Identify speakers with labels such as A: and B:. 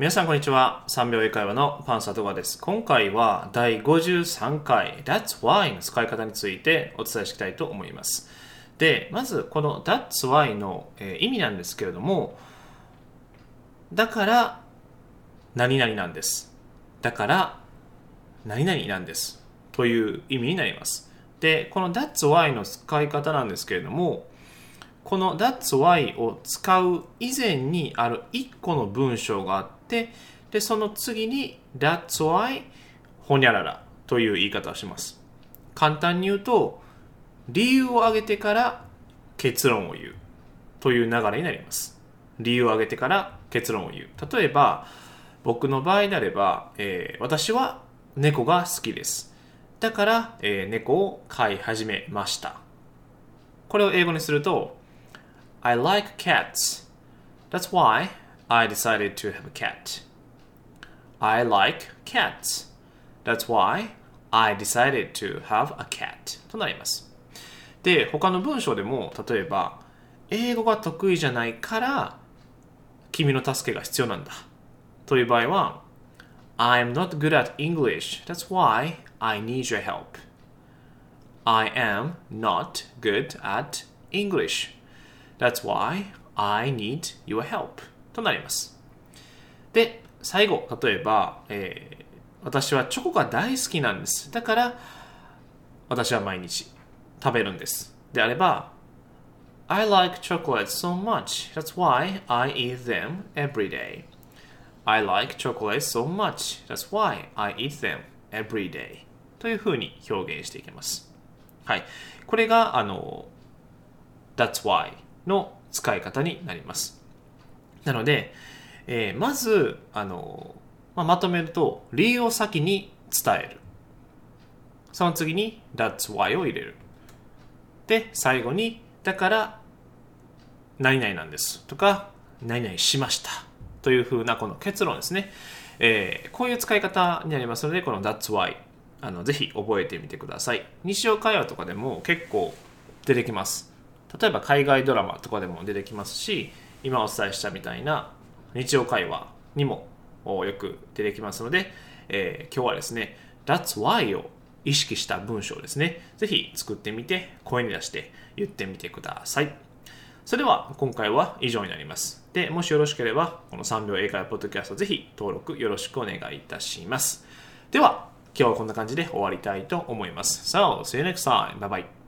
A: 皆さんこんにちは。3秒英会話のパンサートガです。今回は第53回 That's Why の使い方についてお伝えしたいと思います。で、まずこの That's Why の、意味なんですけれども、だから何々なんです。だから何々なんです。という意味になります。で、この That's Why の使い方なんですけれども、この That's Why を使う以前にある1個の文章があって、で、その次に That's Why ほにゃららという言い方をします。簡単に言うと、理由を挙げてから結論を言うという流れになります。理由を挙げてから結論を言う。例えば、僕の場合であれば、えー、私は猫が好きです。だから、えー、猫を飼い始めました。これを英語にすると、I like cats. That's why I decided to have a cat. I like cats. That's why I decided to have a cat. となります。で、他の文章でも、例えば、英語が得意じゃないから、君の助けが必要なんだ。という場合は、I'm not good at English. That's why I need your help. I am not good at English. That's why I need your help となります。で、最後、例えば、えー、私はチョコが大好きなんです。だから、私は毎日食べるんです。であれば、I like chocolate so much. That's why I eat them every day. I like chocolate so much. That's why I eat them every day. というふうに表現していきます。はい。これが、あの、That's why の使い方になります。なので、えー、まず、あの、まあ、まとめると、理由を先に伝える。その次に、that's why を入れる。で、最後に、だから、何々なんです。とか、何々しました。というふうな、この結論ですね。えー、こういう使い方になりますので、この that's why、あの、ぜひ覚えてみてください。日常会話とかでも結構出てきます。例えば海外ドラマとかでも出てきますし今お伝えしたみたいな日常会話にもよく出てきますので、えー、今日はですね That's why を意識した文章ですね。ぜひ作ってみて声に出して言ってみてください。それでは今回は以上になります。でもしよろしければこの3秒英会話ポッドキャストぜひ登録よろしくお願いいたします。では今日はこんな感じで終わりたいと思います。So, see you next time. Bye bye.